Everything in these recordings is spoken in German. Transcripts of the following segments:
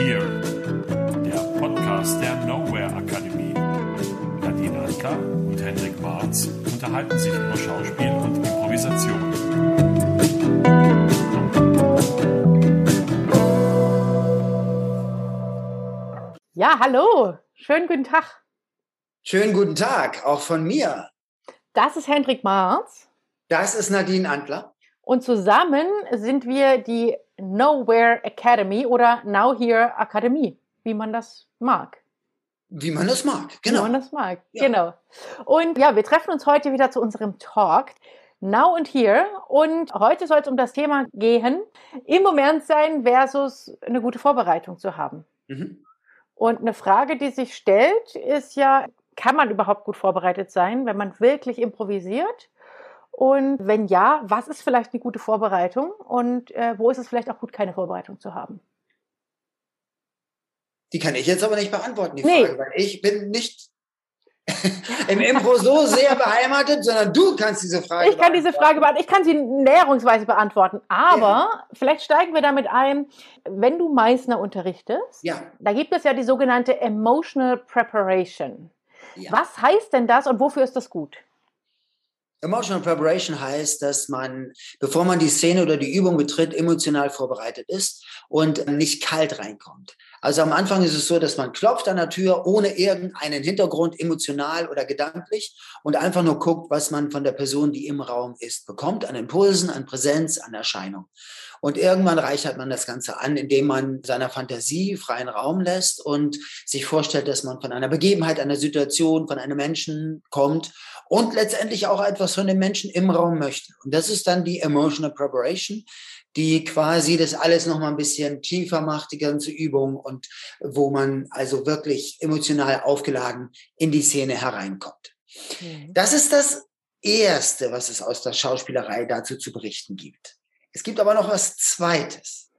Here, der Podcast der Nowhere Akademie. Nadine Anker und Hendrik Marz unterhalten sich über Schauspiel und Improvisation. Ja, hallo, schönen guten Tag. Schönen guten Tag, auch von mir. Das ist Hendrik Marz. Das ist Nadine Antler. Und zusammen sind wir die Nowhere Academy oder Now Here Akademie, wie man das mag. Wie man das mag, genau. Wie man das mag, Ja. genau. Und ja, wir treffen uns heute wieder zu unserem Talk. Now and Here. Und heute soll es um das Thema gehen, im Moment sein versus eine gute Vorbereitung zu haben. Mhm. Und eine Frage, die sich stellt, ist ja, kann man überhaupt gut vorbereitet sein, wenn man wirklich improvisiert? Und wenn ja, was ist vielleicht eine gute Vorbereitung? Und äh, wo ist es vielleicht auch gut, keine Vorbereitung zu haben? Die kann ich jetzt aber nicht beantworten, die Nee. Frage, weil ich bin nicht im Impro so sehr beheimatet, sondern du kannst diese Frage Ich kann diese Frage beantworten, ich kann sie näherungsweise beantworten, aber vielleicht steigen wir damit ein, wenn du Meißner unterrichtest, Ja, da gibt es ja die sogenannte Emotional Preparation. ja. Was heißt denn das und wofür ist das gut? Emotional Preparation heißt, dass man, bevor man die Szene oder die Übung betritt, emotional vorbereitet ist und nicht kalt reinkommt. Also am Anfang ist es so, dass man klopft an der Tür ohne irgendeinen Hintergrund, emotional oder gedanklich und einfach nur guckt, was man von der Person, die im Raum ist, bekommt, an Impulsen, an Präsenz, an Erscheinung. Und irgendwann reichert man das Ganze an, indem man seiner Fantasie freien Raum lässt und sich vorstellt, dass man von einer Begebenheit, einer Situation, von einem Menschen kommt und letztendlich auch etwas von dem Menschen im Raum möchte. Und das ist dann die Emotional Preparation, die quasi das alles noch mal ein bisschen tiefer macht, die ganze Übung und wo man also wirklich emotional aufgeladen in die Szene hereinkommt. Das ist das Erste, was es aus der Schauspielerei dazu zu berichten gibt. Es gibt aber noch was Zweites.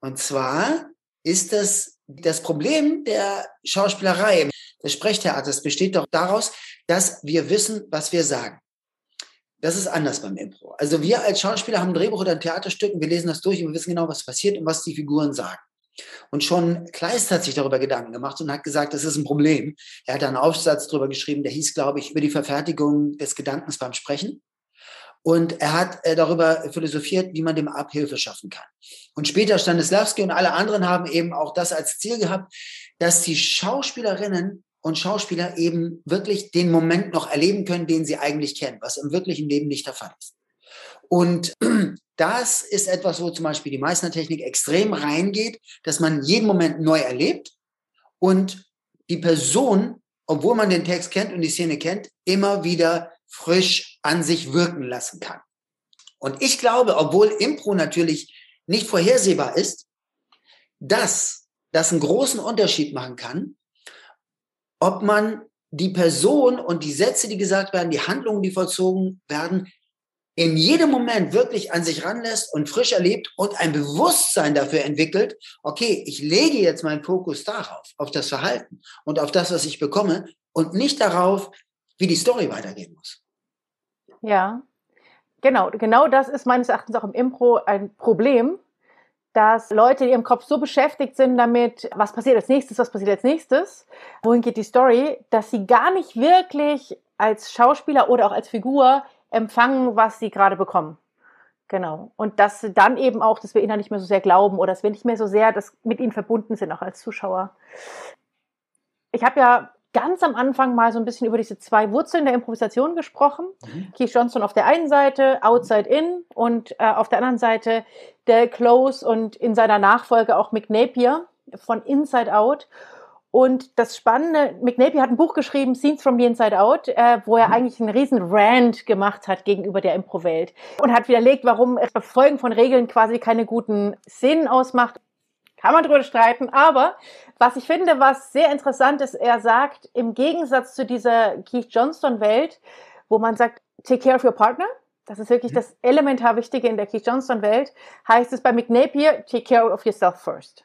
Und zwar ist das das Problem der Schauspielerei, des Sprechtheaters besteht doch daraus, dass wir wissen, was wir sagen. Das ist anders beim Impro. Also wir als Schauspieler haben ein Drehbuch oder ein Theaterstück und wir lesen das durch und wir wissen genau, was passiert und was die Figuren sagen. Und schon Kleist hat sich darüber Gedanken gemacht und hat gesagt, das ist ein Problem. Er hat einen Aufsatz darüber geschrieben, der hieß, glaube ich, über die Verfertigung des Gedankens beim Sprechen. Und er hat äh, darüber philosophiert, wie man dem Abhilfe schaffen kann. Und später Stanislavski und alle anderen haben eben auch das als Ziel gehabt, dass die Schauspielerinnen und Schauspieler eben wirklich den Moment noch erleben können, den sie eigentlich kennen, was im wirklichen Leben nicht der Fall ist. Und das ist etwas, wo zum Beispiel die Meißner-Technik extrem reingeht, dass man jeden Moment neu erlebt und die Person, obwohl man den Text kennt und die Szene kennt, immer wieder frisch an sich wirken lassen kann. Und ich glaube, obwohl Impro natürlich nicht vorhersehbar ist, dass das einen großen Unterschied machen kann, ob man die Person und die Sätze, die gesagt werden, die Handlungen, die vollzogen werden, in jedem Moment wirklich an sich ranlässt und frisch erlebt und ein Bewusstsein dafür entwickelt, okay, ich lege jetzt meinen Fokus darauf, auf das Verhalten und auf das, was ich bekomme und nicht darauf, wie die Story weitergehen muss. Ja, genau, genau das ist meines Erachtens auch im Impro ein Problem, dass Leute in ihrem Kopf so beschäftigt sind damit, was passiert als nächstes, was passiert als nächstes, wohin geht die Story, dass sie gar nicht wirklich als Schauspieler oder auch als Figur empfangen, was sie gerade bekommen. Genau. Und dass dann eben auch, dass wir ihnen nicht mehr so sehr glauben oder dass wir nicht mehr so sehr das mit ihnen verbunden sind, auch als Zuschauer. Ich habe ja ganz am Anfang mal so ein bisschen über diese zwei Wurzeln der Improvisation gesprochen. Mhm. Keith Johnson auf der einen Seite, Outside In und äh, auf der anderen Seite Del Close und in seiner Nachfolge auch Mick Napier von Inside Out. Und das Spannende, Mick Napier hat ein Buch geschrieben, Scenes from the Inside Out, äh, wo er Mhm. eigentlich einen riesen Rant gemacht hat gegenüber der Impro-Welt und hat widerlegt, warum das Befolgen von Regeln quasi keine guten Szenen ausmacht. Kann man drüber streiten, aber was ich finde, was sehr interessant ist, er sagt, im Gegensatz zu dieser Keith Johnston-Welt, wo man sagt, take care of your partner, das ist wirklich Mhm. das elementar Wichtige in der Keith Johnston-Welt, heißt es bei Mick Napier, take care of yourself first.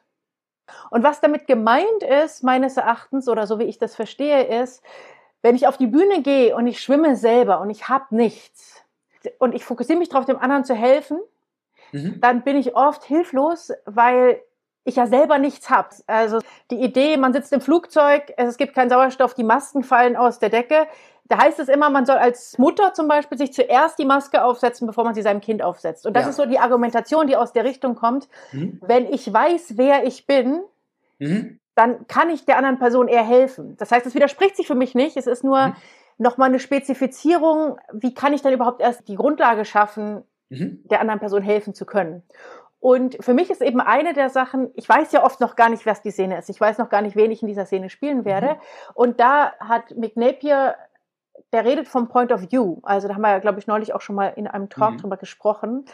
Und was damit gemeint ist, meines Erachtens, oder so wie ich das verstehe, ist, wenn ich auf die Bühne gehe und ich schwimme selber und ich habe nichts und ich fokussiere mich darauf, dem anderen zu helfen, Mhm. dann bin ich oft hilflos, weil ich ja selber nichts habe. Also die Idee, man sitzt im Flugzeug, es gibt keinen Sauerstoff, die Masken fallen aus der Decke. Da heißt es immer, man soll als Mutter zum Beispiel sich zuerst die Maske aufsetzen, bevor man sie seinem Kind aufsetzt. Und das ja. ist so die Argumentation, die aus der Richtung kommt. Mhm. Wenn ich weiß, wer ich bin, mhm. dann kann ich der anderen Person eher helfen. Das heißt, es widerspricht sich für mich nicht. Es ist nur mhm. nochmal eine Spezifizierung. Wie kann ich dann überhaupt erst die Grundlage schaffen, mhm. der anderen Person helfen zu können? Und für mich ist eben eine der Sachen, ich weiß ja oft noch gar nicht, was die Szene ist. Ich weiß noch gar nicht, wen ich in dieser Szene spielen werde. Mhm. Und da hat Mick Napier, der redet vom Point of View. Also da haben wir ja, glaube ich, neulich auch schon mal in einem Talk mhm. drüber gesprochen.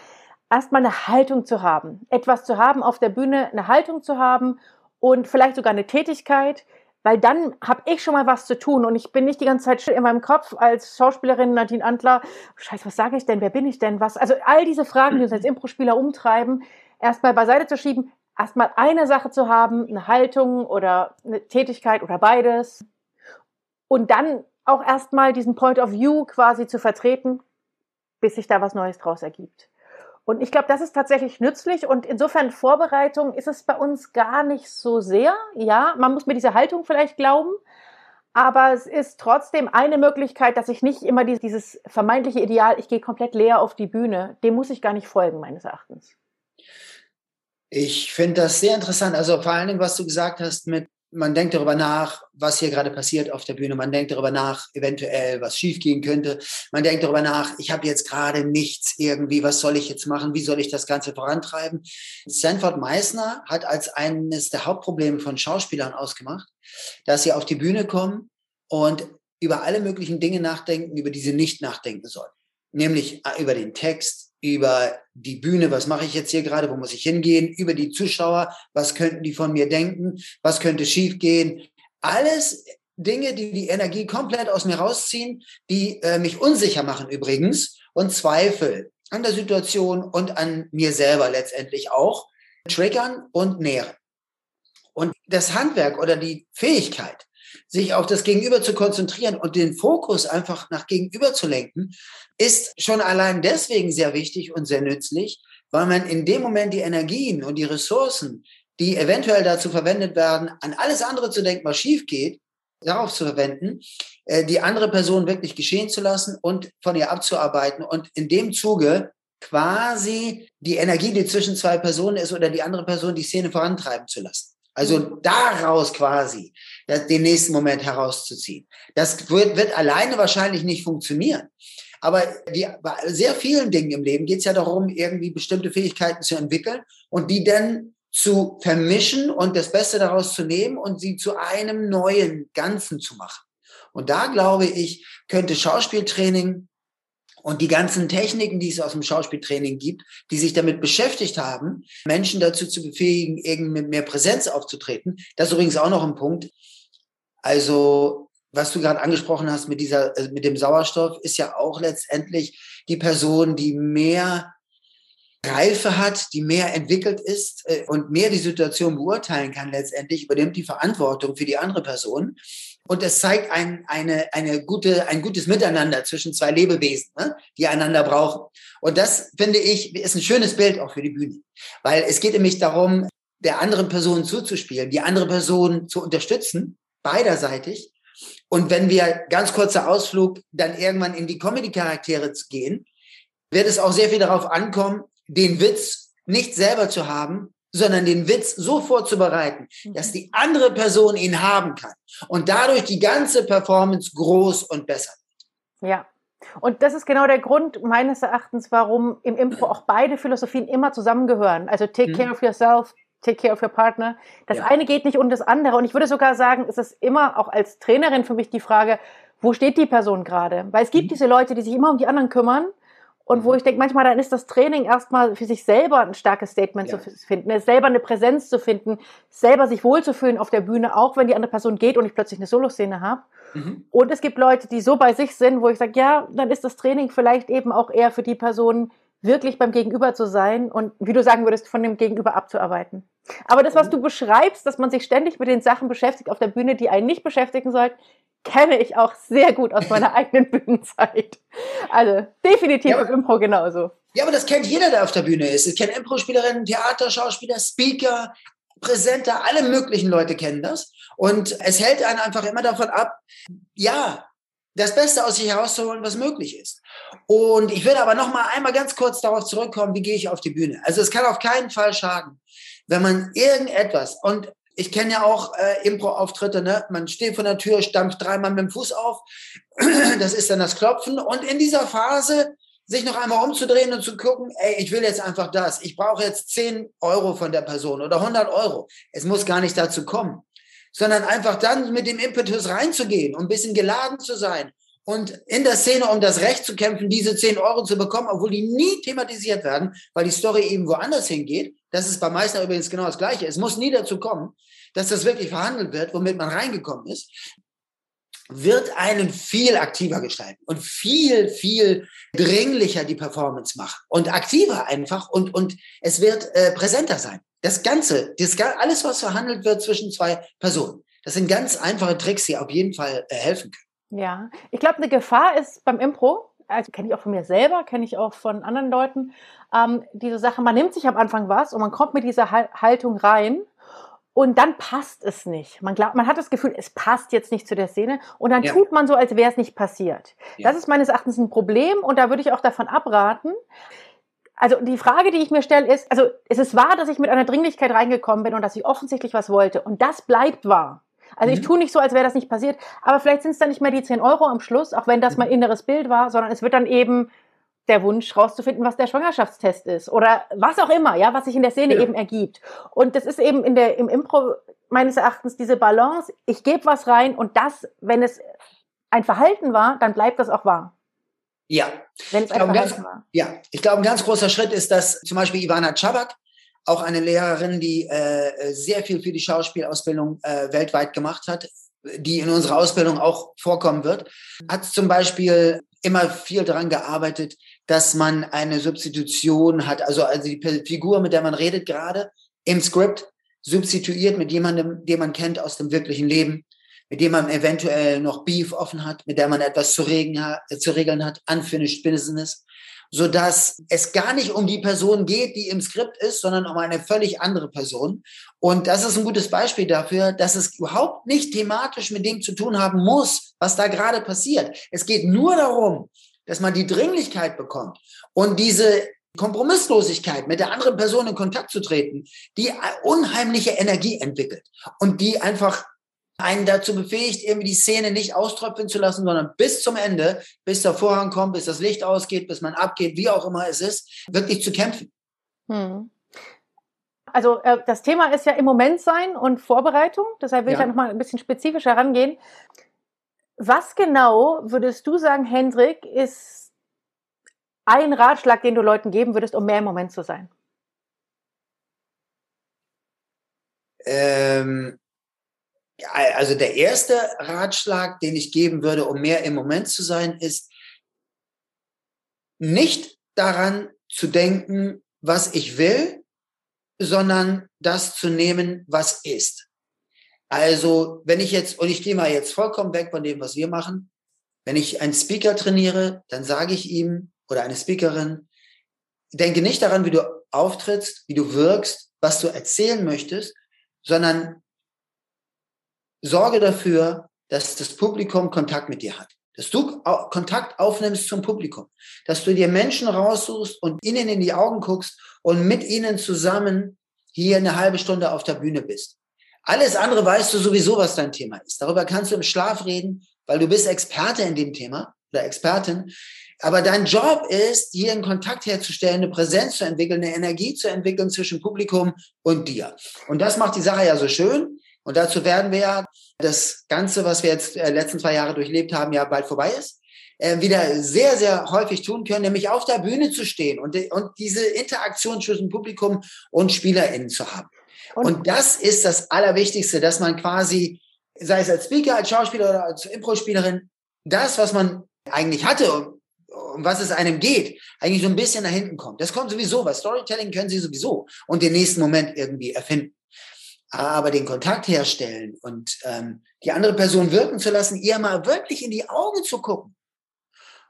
Erstmal eine Haltung zu haben. Etwas zu haben auf der Bühne, eine Haltung zu haben und vielleicht sogar eine Tätigkeit, weil dann habe ich schon mal was zu tun und ich bin nicht die ganze Zeit in meinem Kopf als Schauspielerin Nadine Antler, scheiße, was sage ich denn, wer bin ich denn, was, also all diese Fragen, die uns als Impro-Spieler umtreiben, erstmal beiseite zu schieben, erstmal eine Sache zu haben, eine Haltung oder eine Tätigkeit oder beides. Und dann auch erstmal diesen Point of View quasi zu vertreten, bis sich da was Neues draus ergibt. Und ich glaube, das ist tatsächlich nützlich und insofern Vorbereitung ist es bei uns gar nicht so sehr. Ja, man muss mir diese Haltung vielleicht glauben, aber es ist trotzdem eine Möglichkeit, dass ich nicht immer dieses vermeintliche Ideal, ich gehe komplett leer auf die Bühne, dem muss ich gar nicht folgen, meines Erachtens. Ich finde das sehr interessant. Also vor Dingen, was du gesagt hast mit man denkt darüber nach, was hier gerade passiert auf der Bühne. Man denkt darüber nach, eventuell, was schiefgehen könnte. Man denkt darüber nach, ich habe jetzt gerade nichts irgendwie, was soll ich jetzt machen? Wie soll ich das Ganze vorantreiben? Sanford Meissner hat als eines der Hauptprobleme von Schauspielern ausgemacht, dass sie auf die Bühne kommen und über alle möglichen Dinge nachdenken, über die sie nicht nachdenken sollen. Nämlich äh, über den Text, über die Bühne, was mache ich jetzt hier gerade, wo muss ich hingehen, über die Zuschauer, was könnten die von mir denken, was könnte schiefgehen. Alles Dinge, die die Energie komplett aus mir rausziehen, die äh, mich unsicher machen übrigens und Zweifel an der Situation und an mir selber letztendlich auch triggern und nähren. Und das Handwerk oder die Fähigkeit, sich auf das Gegenüber zu konzentrieren und den Fokus einfach nach Gegenüber zu lenken, ist schon allein deswegen sehr wichtig und sehr nützlich, weil man in dem Moment die Energien und die Ressourcen, die eventuell dazu verwendet werden, an alles andere zu denken, was schief geht, darauf zu verwenden, äh, die andere Person wirklich geschehen zu lassen und von ihr abzuarbeiten und in dem Zuge quasi die Energie, die zwischen zwei Personen ist oder die andere Person die Szene vorantreiben zu lassen. Also daraus quasi den nächsten Moment herauszuziehen. Das wird, wird alleine wahrscheinlich nicht funktionieren. Aber die, bei sehr vielen Dingen im Leben geht es ja darum, irgendwie bestimmte Fähigkeiten zu entwickeln und die dann zu vermischen und das Beste daraus zu nehmen und sie zu einem neuen Ganzen zu machen. Und da glaube ich, könnte Schauspieltraining und die ganzen Techniken, die es aus dem Schauspieltraining gibt, die sich damit beschäftigt haben, Menschen dazu zu befähigen, irgendwie mit mehr Präsenz aufzutreten. Das ist übrigens auch noch ein Punkt. Also, was du gerade angesprochen hast mit dieser, äh, mit dem Sauerstoff, ist ja auch letztendlich die Person, die mehr Reife hat, die mehr entwickelt ist äh, und mehr die Situation beurteilen kann letztendlich, übernimmt die Verantwortung für die andere Person. Und es zeigt ein, eine, eine gute, ein gutes Miteinander zwischen zwei Lebewesen, ne, die einander brauchen. Und das, finde ich, ist ein schönes Bild auch für die Bühne. Weil es geht nämlich darum, der anderen Person zuzuspielen, die andere Person zu unterstützen, beiderseitig. Und wenn wir, ganz kurzer Ausflug, dann irgendwann in die Comedy-Charaktere gehen, wird es auch sehr viel darauf ankommen, den Witz nicht selber zu haben, sondern den Witz so vorzubereiten, mhm. dass die andere Person ihn haben kann und dadurch die ganze Performance groß und besser wird. Ja. Und das ist genau der Grund meines Erachtens, warum im Impro auch beide Philosophien immer zusammengehören. Also take mhm. care of yourself, take care of your partner. Das ja. eine geht nicht ohne das andere. Und ich würde sogar sagen, es ist immer auch als Trainerin für mich die Frage, wo steht die Person gerade? Weil es gibt mhm. diese Leute, die sich immer um die anderen kümmern und wo mhm. ich denke, manchmal dann ist das Training erstmal für sich selber ein starkes Statement ja. zu finden, selber eine Präsenz zu finden, selber sich wohlzufühlen auf der Bühne, auch wenn die andere Person geht und ich plötzlich eine Soloszene habe. Mhm. Und es gibt Leute, die so bei sich sind, wo ich sage, ja, dann ist das Training vielleicht eben auch eher für die Person, wirklich beim Gegenüber zu sein und, wie du sagen würdest, von dem Gegenüber abzuarbeiten. Aber das, was mhm. du beschreibst, dass man sich ständig mit den Sachen beschäftigt auf der Bühne, die einen nicht beschäftigen sollten, kenne ich auch sehr gut aus meiner eigenen Bühnenzeit. Also definitiv ja, im Impro genauso. Ja, aber das kennt jeder, der auf der Bühne ist. Es kennt Impro-Spielerinnen, Theaterschauspieler, Speaker, präsenter, alle möglichen Leute kennen das. Und es hält einen einfach immer davon ab, ja, das Beste aus sich herauszuholen, was möglich ist. Und ich würde aber noch mal einmal ganz kurz darauf zurückkommen, wie gehe ich auf die Bühne? Also es kann auf keinen Fall schaden, wenn man irgendetwas und ich kenne ja auch äh, Impro-Auftritte, ne? Man steht vor der Tür, stampft dreimal mit dem Fuß auf. Das ist dann das Klopfen. Und in dieser Phase sich noch einmal umzudrehen und zu gucken, ey, ich will jetzt einfach das. Ich brauche jetzt 10 Euro von der Person oder 100 Euro. Es muss gar nicht dazu kommen, sondern einfach dann mit dem Impetus reinzugehen und ein bisschen geladen zu sein und in der Szene um das Recht zu kämpfen, diese 10 Euro zu bekommen, obwohl die nie thematisiert werden, weil die Story eben woanders hingeht. Das ist bei Meister übrigens genau das Gleiche. Es muss nie dazu kommen, dass das wirklich verhandelt wird, womit man reingekommen ist wird einen viel aktiver gestalten und viel, viel dringlicher die Performance machen und aktiver einfach und, und es wird äh, präsenter sein. Das Ganze, das, alles, was verhandelt wird zwischen zwei Personen, das sind ganz einfache Tricks, die auf jeden Fall äh, helfen können. Ja, ich glaube, eine Gefahr ist beim Impro, also kenne ich auch von mir selber, kenne ich auch von anderen Leuten, ähm, diese Sache, man nimmt sich am Anfang was und man kommt mit dieser Haltung rein und dann passt es nicht. Man glaubt, man hat das Gefühl, es passt jetzt nicht zu der Szene und dann ja. tut man so, als wäre es nicht passiert. Ja. Das ist meines Erachtens ein Problem und da würde ich auch davon abraten. Also die Frage, die ich mir stelle, ist, also es ist wahr, dass ich mit einer Dringlichkeit reingekommen bin und dass ich offensichtlich was wollte und das bleibt wahr. Also mhm. ich tue nicht so, als wäre das nicht passiert, aber vielleicht sind es dann nicht mehr die 10 Euro am Schluss, auch wenn das mein mhm. inneres Bild war, sondern es wird dann eben der Wunsch rauszufinden, was der Schwangerschaftstest ist oder was auch immer, ja, was sich in der Szene ja. eben ergibt. Und das ist eben in der, im Impro meines Erachtens diese Balance. Ich gebe was rein und das, wenn es ein Verhalten war, dann bleibt das auch wahr. Ja. Wenn es ein Verhalten ganz, war. Ja, ich glaube, ein ganz großer Schritt ist, dass zum Beispiel Ivana Czabak, auch eine Lehrerin, die äh, sehr viel für die Schauspielausbildung äh, weltweit gemacht hat, die in unserer Ausbildung auch vorkommen wird, hat zum Beispiel immer viel daran gearbeitet, dass man eine Substitution hat, also, also die Figur, mit der man redet gerade im Skript, substituiert mit jemandem, den man kennt aus dem wirklichen Leben, mit dem man eventuell noch Beef offen hat, mit der man etwas zu, regeln, zu regeln hat, unfinished business, so dass es gar nicht um die Person geht, die im Skript ist, sondern um eine völlig andere Person. Und das ist ein gutes Beispiel dafür, dass es überhaupt nicht thematisch mit dem zu tun haben muss, was da gerade passiert. Es geht nur darum, dass man die Dringlichkeit bekommt und diese Kompromisslosigkeit, mit der anderen Person in Kontakt zu treten, die unheimliche Energie entwickelt und die einfach einen dazu befähigt, irgendwie die Szene nicht auströpfeln zu lassen, sondern bis zum Ende, bis der Vorhang kommt, bis das Licht ausgeht, bis man abgeht, wie auch immer es ist, wirklich zu kämpfen. Hm. Also äh, das Thema ist ja im Moment sein und Vorbereitung. Deshalb will ja. ich ja noch mal ein bisschen spezifischer rangehen. Was genau würdest du sagen, Hendrik, ist ein Ratschlag, den du Leuten geben würdest, um mehr im Moment zu sein? Ähm, also der erste Ratschlag, den ich geben würde, um mehr im Moment zu sein, ist nicht daran zu denken, was ich will, sondern das zu nehmen, was ist. Also, wenn ich jetzt, und ich gehe mal jetzt vollkommen weg von dem, was wir machen, wenn ich einen Speaker trainiere, dann sage ich ihm oder eine Speakerin, denke nicht daran, wie du auftrittst, wie du wirkst, was du erzählen möchtest, sondern sorge dafür, dass das Publikum Kontakt mit dir hat. Dass du Kontakt aufnimmst zum Publikum. Dass du dir Menschen raussuchst und ihnen in die Augen guckst und mit ihnen zusammen hier eine halbe Stunde auf der Bühne bist. Alles andere weißt du sowieso, was dein Thema ist. Darüber kannst du im Schlaf reden, weil du bist Experte in dem Thema oder Expertin. Aber dein Job ist, hier einen Kontakt herzustellen, eine Präsenz zu entwickeln, eine Energie zu entwickeln zwischen Publikum und dir. Und das macht die Sache ja so schön. Und dazu werden wir ja das Ganze, was wir jetzt äh, letzten zwei Jahre durchlebt haben, ja bald vorbei ist, äh, wieder sehr, sehr häufig tun können, nämlich auf der Bühne zu stehen und, und diese Interaktion zwischen Publikum und SpielerInnen zu haben. Und, und das ist das Allerwichtigste, dass man quasi, sei es als Speaker, als Schauspieler oder als Impro-Spielerin, das, was man eigentlich hatte, um, um was es einem geht, eigentlich so ein bisschen nach hinten kommt. Das kommt sowieso, weil Storytelling können sie sowieso und den nächsten Moment irgendwie erfinden. Aber den Kontakt herstellen und ähm, die andere Person wirken zu lassen, ihr mal wirklich in die Augen zu gucken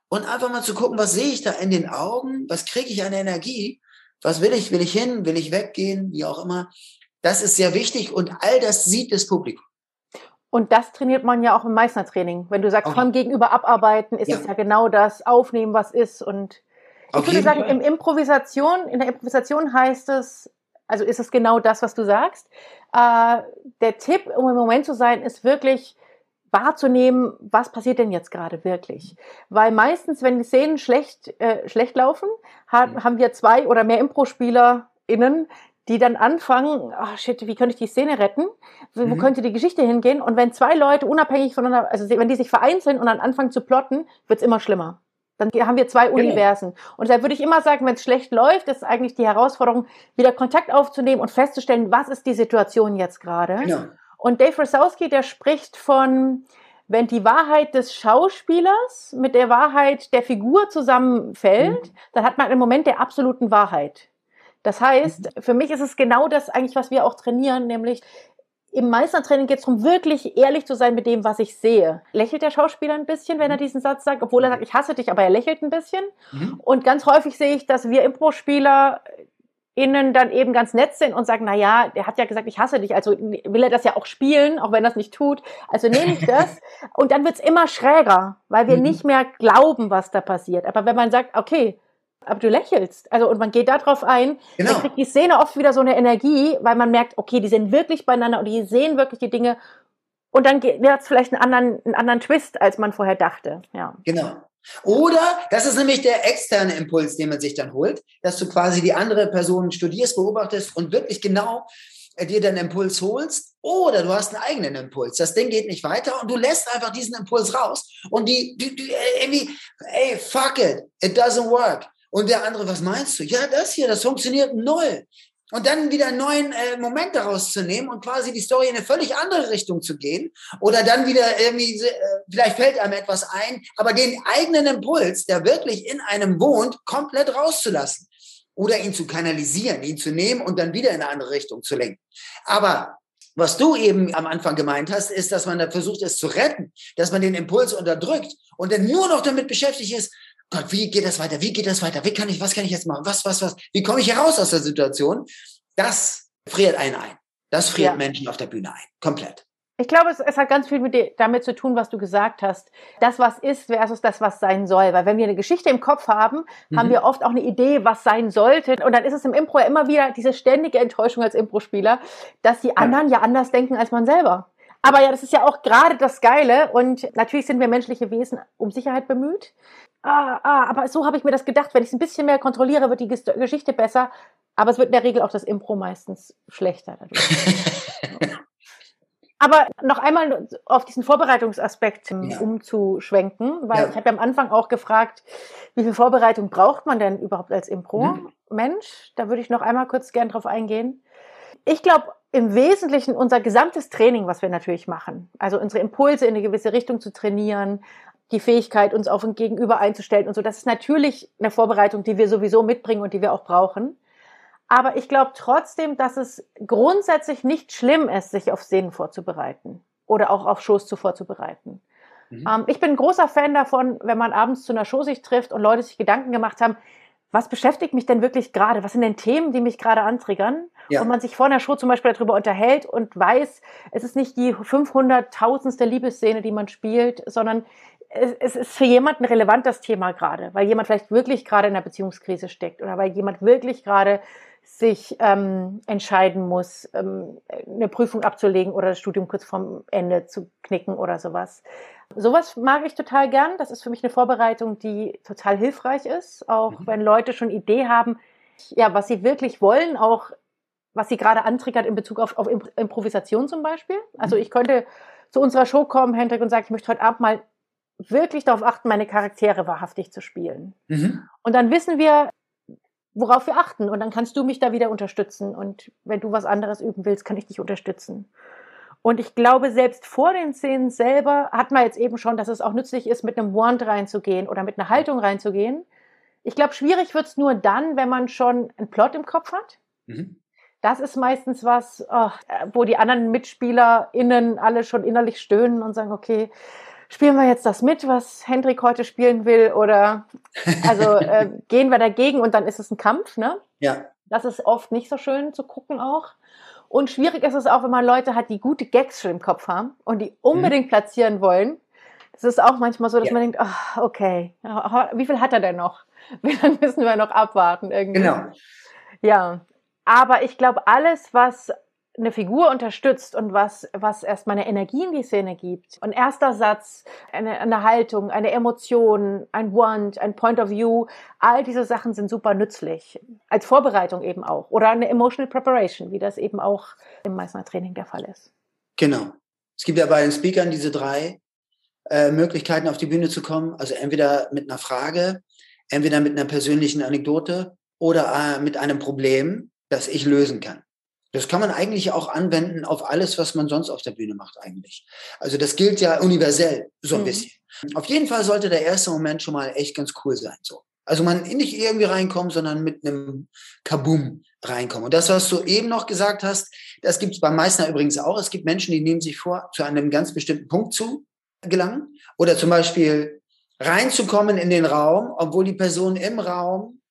und einfach mal zu gucken, was sehe ich da in den Augen, was kriege ich an Energie, was will ich, will ich hin, will ich weggehen, wie auch immer Das ist sehr wichtig und all das sieht das Publikum. Und das trainiert man ja auch im Meistertraining. Wenn du sagst, okay. vom Gegenüber abarbeiten, ist ja. es ja genau das, aufnehmen, was ist. Und ich Auf würde sagen, im Improvisation, in der Improvisation heißt es, also ist es genau das, was du sagst. Äh, der Tipp, um im Moment zu sein, ist wirklich wahrzunehmen, was passiert denn jetzt gerade wirklich. Weil meistens, wenn die Szenen schlecht, äh, schlecht laufen, hat, mhm. haben wir zwei oder mehr Impro-SpielerInnen, die dann anfangen, ach shit, wie könnte ich die Szene retten? Wo, mhm. könnte die Geschichte hingehen? Und wenn zwei Leute unabhängig voneinander, also wenn die sich vereinzeln und dann anfangen zu plotten, wird's immer schlimmer. Dann haben wir zwei genau. Universen. Und deshalb würde ich immer sagen, wenn es schlecht läuft, ist eigentlich die Herausforderung, wieder Kontakt aufzunehmen und festzustellen, was ist die Situation jetzt gerade. Genau. Und Dave Rosowski, der spricht von, wenn die Wahrheit des Schauspielers mit der Wahrheit der Figur zusammenfällt, mhm. dann hat man einen Moment der absoluten Wahrheit. Das heißt, mhm. für mich ist es genau das eigentlich, was wir auch trainieren, nämlich im Meistertraining geht es darum, wirklich ehrlich zu sein mit dem, was ich sehe. Lächelt der Schauspieler ein bisschen, wenn er mhm. diesen Satz sagt, obwohl er sagt, ich hasse dich, aber er lächelt ein bisschen. Mhm. Und ganz häufig sehe ich, dass wir Impro-Spieler innen dann eben ganz nett sind und sagen, na ja, der hat ja gesagt, ich hasse dich, also will er das ja auch spielen, auch wenn er es nicht tut. Also nehme ich das. und dann wird's immer schräger, weil wir mhm. nicht mehr glauben, was da passiert. Aber wenn man sagt, okay, aber du lächelst. Also, und man geht darauf ein, genau. dann kriegt die Szene oft wieder so eine Energie, weil man merkt, okay, die sind wirklich beieinander und die sehen wirklich die Dinge. Und dann hat es vielleicht einen anderen, einen anderen Twist, als man vorher dachte. Ja. Genau. Oder, das ist nämlich der externe Impuls, den man sich dann holt, dass du quasi die andere Person studierst, beobachtest und wirklich genau äh, dir den Impuls holst. Oder du hast einen eigenen Impuls. Das Ding geht nicht weiter und du lässt einfach diesen Impuls raus und die, die, die irgendwie, ey, fuck it, it doesn't work. Und der andere, was meinst du? Ja, das hier, das funktioniert null. Und dann wieder einen neuen äh, Moment daraus zu nehmen und quasi die Story in eine völlig andere Richtung zu gehen. Oder dann wieder irgendwie, äh, vielleicht fällt einem etwas ein, aber den eigenen Impuls, der wirklich in einem wohnt, komplett rauszulassen. Oder ihn zu kanalisieren, ihn zu nehmen und dann wieder in eine andere Richtung zu lenken. Aber was du eben am Anfang gemeint hast, ist, dass man da versucht, es zu retten, dass man den Impuls unterdrückt und dann nur noch damit beschäftigt ist, Gott, wie geht das weiter? Wie geht das weiter? Wie kann ich, was kann ich jetzt machen? Was, was, was? Wie komme ich heraus aus der Situation? Das friert einen ein. Das friert ja. Menschen auf der Bühne ein. Komplett. Ich glaube, es, es hat ganz viel mit dir, damit zu tun, was du gesagt hast. Das, was ist versus das, was sein soll. Weil wenn wir eine Geschichte im Kopf haben, mhm. haben wir oft auch eine Idee, was sein sollte. Und dann ist es im Impro ja immer wieder diese ständige Enttäuschung als Impro-Spieler, dass die anderen ja. ja anders denken als man selber. Aber ja, das ist ja auch gerade das Geile. Und natürlich sind wir menschliche Wesen um Sicherheit bemüht ah, ah, aber so habe ich mir das gedacht, wenn ich es ein bisschen mehr kontrolliere, wird die Geschichte besser. Aber es wird in der Regel auch das Impro meistens schlechter dadurch. aber noch einmal auf diesen Vorbereitungsaspekt ja. umzuschwenken, weil ja. ich habe ja am Anfang auch gefragt, wie viel Vorbereitung braucht man denn überhaupt als Impro-Mensch? Mhm. Da würde ich noch einmal kurz gern drauf eingehen. Ich glaube, im Wesentlichen unser gesamtes Training, was wir natürlich machen, also unsere Impulse in eine gewisse Richtung zu trainieren, die Fähigkeit, uns auf ein Gegenüber einzustellen und so. Das ist natürlich eine Vorbereitung, die wir sowieso mitbringen und die wir auch brauchen. Aber ich glaube trotzdem, dass es grundsätzlich nicht schlimm ist, sich auf Szenen vorzubereiten oder auch auf Shows zu vorzubereiten. Mhm. Ähm, ich bin ein großer Fan davon, wenn man abends zu einer Show sich trifft und Leute sich Gedanken gemacht haben, was beschäftigt mich denn wirklich gerade? Was sind denn Themen, die mich gerade antriggern? Ja. Und man sich vor einer Show zum Beispiel darüber unterhält und weiß, es ist nicht die 500.000ste Liebesszene, die man spielt, sondern es, es ist für jemanden relevant, das Thema gerade, weil jemand vielleicht wirklich gerade in einer Beziehungskrise steckt oder weil jemand wirklich gerade sich ähm, entscheiden muss, ähm, eine Prüfung abzulegen oder das Studium kurz vorm Ende zu knicken oder sowas. Sowas mag ich total gern. Das ist für mich eine Vorbereitung, die total hilfreich ist, auch mhm. wenn Leute schon Idee haben, ja, was sie wirklich wollen, auch was sie gerade antriggert in Bezug auf, auf Improvisation zum Beispiel. Also mhm. ich könnte zu unserer Show kommen, Hendrik, und sagen, ich möchte heute Abend mal wirklich darauf achten, meine Charaktere wahrhaftig zu spielen. Mhm. Und dann wissen wir, worauf wir achten. Und dann kannst du mich da wieder unterstützen. Und wenn du was anderes üben willst, kann ich dich unterstützen. Und ich glaube, selbst vor den Szenen selber hat man jetzt eben schon, dass es auch nützlich ist, mit einem Wand reinzugehen oder mit einer Haltung reinzugehen. Ich glaube, schwierig wird's nur dann, wenn man schon einen Plot im Kopf hat. Mhm. Das ist meistens was, oh, wo die anderen MitspielerInnen alle schon innerlich stöhnen und sagen, okay, spielen wir jetzt das mit, was Hendrik heute spielen will, oder also äh, gehen wir dagegen und dann ist es ein Kampf, ne? Ja. Das ist oft nicht so schön zu gucken auch. Und schwierig ist es auch, wenn man Leute hat, die gute Gags schon im Kopf haben und die unbedingt mhm. platzieren wollen. Das ist auch manchmal so, dass ja. man denkt, oh, okay, wie viel hat er denn noch? Wie lange müssen wir noch abwarten irgendwie? Genau. Ja, aber ich glaube, alles, was eine Figur unterstützt und was, was erstmal eine Energie in die Szene gibt. Ein erster Satz, eine, eine Haltung, eine Emotion, ein Want, ein Point of View, all diese Sachen sind super nützlich. Als Vorbereitung eben auch. Oder eine Emotional Preparation, wie das eben auch im Meißner Training der Fall ist. Genau. Es gibt ja bei den Speakern diese drei äh, Möglichkeiten, auf die Bühne zu kommen. Also entweder mit einer Frage, entweder mit einer persönlichen Anekdote oder äh, mit einem Problem, das ich lösen kann. Das kann man eigentlich auch anwenden auf alles, was man sonst auf der Bühne macht eigentlich. Also das gilt ja universell so ein mhm. bisschen. Auf jeden Fall sollte der erste Moment schon mal echt ganz cool sein. So. Also man nicht irgendwie reinkommen, sondern mit einem Kabum reinkommen. Und das, was du eben noch gesagt hast, das gibt es beim Meißner übrigens auch. Es gibt Menschen, die nehmen sich vor, zu einem ganz bestimmten Punkt zu gelangen. Oder zum Beispiel reinzukommen in den Raum, obwohl die Person im Raum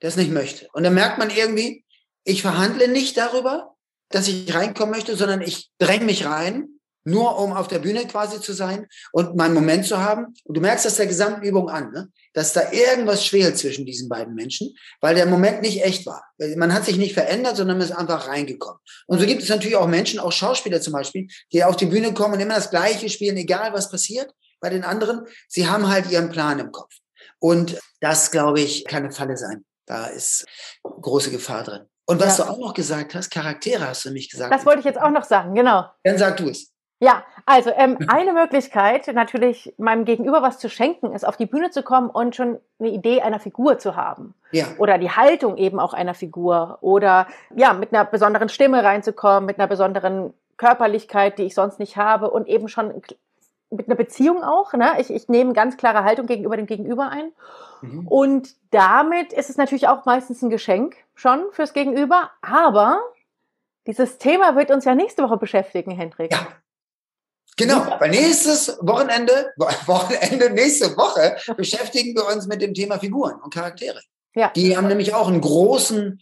das nicht möchte. Und dann merkt man irgendwie, ich verhandle nicht darüber, dass ich reinkommen möchte, sondern ich dränge mich rein, nur um auf der Bühne quasi zu sein und meinen Moment zu haben. Und du merkst das der gesamten Übung an, ne? dass da irgendwas schwelt zwischen diesen beiden Menschen, weil der Moment nicht echt war. Man hat sich nicht verändert, sondern man ist einfach reingekommen. Und so gibt es natürlich auch Menschen, auch Schauspieler zum Beispiel, die auf die Bühne kommen und immer das Gleiche spielen, egal was passiert bei den anderen. Sie haben halt ihren Plan im Kopf. Und das, glaube ich, kann eine Falle sein. Da ist große Gefahr drin. Und was ja. du auch noch gesagt hast, Charaktere hast du nicht gesagt. Das wollte ich jetzt auch noch sagen, genau. Dann sag du es. Ja, also ähm, eine Möglichkeit, natürlich meinem Gegenüber was zu schenken, ist auf die Bühne zu kommen und schon eine Idee einer Figur zu haben. Ja. Oder die Haltung eben auch einer Figur. Oder ja, mit einer besonderen Stimme reinzukommen, mit einer besonderen Körperlichkeit, die ich sonst nicht habe und eben schon mit einer Beziehung auch. Ne? Ich, ich nehme ganz klare Haltung gegenüber dem Gegenüber ein. Mhm. Und damit ist es natürlich auch meistens ein Geschenk schon fürs Gegenüber. Aber dieses Thema wird uns ja nächste Woche beschäftigen, Hendrik. Ja. Genau, weil nächstes Wochenende, Wochenende, nächste Woche beschäftigen wir uns mit dem Thema Figuren und Charaktere. Ja. Die haben nämlich auch einen großen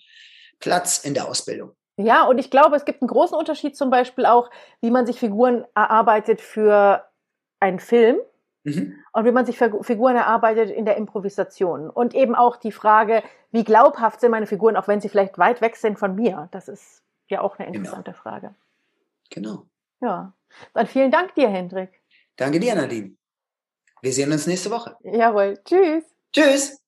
Platz in der Ausbildung. Ja, und ich glaube, es gibt einen großen Unterschied zum Beispiel auch, wie man sich Figuren erarbeitet für einen Film mhm. und wie man sich Figuren erarbeitet in der Improvisation. Und eben auch die Frage, wie glaubhaft sind meine Figuren, auch wenn sie vielleicht weit weg sind von mir. Das ist ja auch eine genau. interessante genau. Frage. Genau. Ja. Dann vielen Dank dir, Hendrik. Danke dir, Nadine. Wir sehen uns nächste Woche. Jawohl. Tschüss. Tschüss.